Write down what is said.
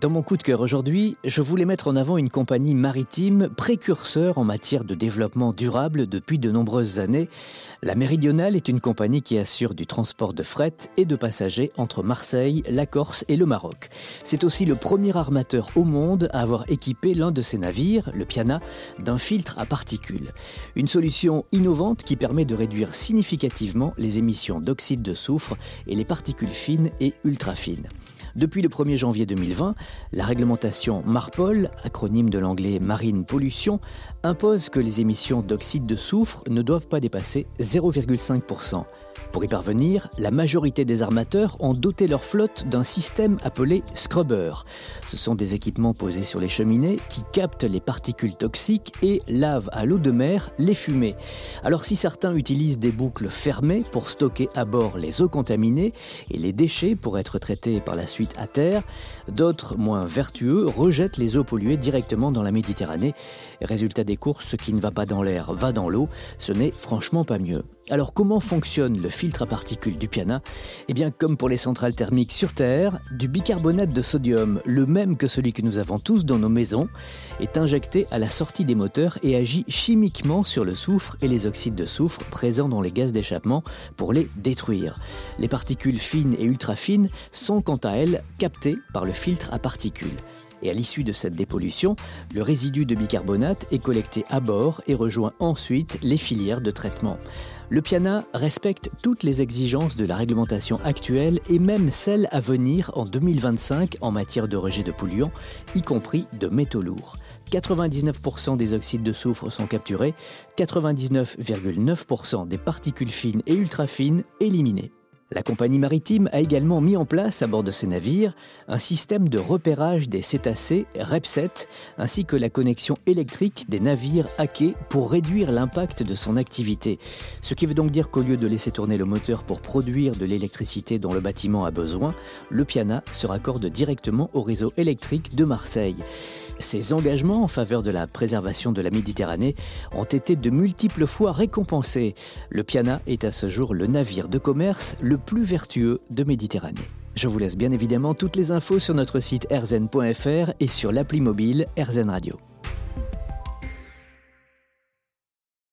Dans mon coup de cœur aujourd'hui, je voulais mettre en avant une compagnie maritime précurseur en matière de développement durable depuis de nombreuses années. La Méridionale est une compagnie qui assure du transport de fret et de passagers entre Marseille, la Corse et le Maroc. C'est aussi le premier armateur au monde à avoir équipé l'un de ses navires, le Piana, d'un filtre à particules. Une solution innovante qui permet de réduire significativement les émissions d'oxyde de soufre et les particules fines et ultra fines. Depuis le 1er janvier 2020, la réglementation MARPOL, acronyme de l'anglais Marine Pollution, impose que les émissions d'oxyde de soufre ne doivent pas dépasser 0,5%. Pour y parvenir, la majorité des armateurs ont doté leur flotte d'un système appelé scrubber. Ce sont des équipements posés sur les cheminées qui captent les particules toxiques et lavent à l'eau de mer les fumées. Alors si certains utilisent des boucles fermées pour stocker à bord les eaux contaminées et les déchets pour être traités par la suite à terre, d'autres, moins vertueux, rejettent les eaux polluées directement dans la Méditerranée. Résultat des courses, ce qui ne va pas dans l'air va dans l'eau. Ce n'est franchement pas mieux. Alors comment fonctionne le filtre à particules du piana? Eh bien comme pour les centrales thermiques sur Terre, du bicarbonate de sodium, le même que celui que nous avons tous dans nos maisons, est injecté à la sortie des moteurs et agit chimiquement sur le soufre et les oxydes de soufre présents dans les gaz d'échappement pour les détruire. Les particules fines et ultra fines sont quant à elles captées par le filtre à particules. Et à l'issue de cette dépollution, le résidu de bicarbonate est collecté à bord et rejoint ensuite les filières de traitement. Le Piana respecte toutes les exigences de la réglementation actuelle et même celles à venir en 2025 en matière de rejet de polluants, y compris de métaux lourds. 99% des oxydes de soufre sont capturés, 99,9% des particules fines et ultra fines éliminées. La compagnie maritime a également mis en place à bord de ses navires un système de repérage des cétacés REPSET ainsi que la connexion électrique des navires hackés pour réduire l'impact de son activité. Ce qui veut donc dire qu'au lieu de laisser tourner le moteur pour produire de l'électricité dont le bâtiment a besoin, le Piana se raccorde directement au réseau électrique de Marseille. Ces engagements en faveur de la préservation de la Méditerranée ont été de multiples fois récompensés. Le Piana est à ce jour le navire de commerce le plus vertueux de Méditerranée. Je vous laisse bien évidemment toutes les infos sur notre site erzen.fr et sur l'appli mobile Erzen Radio.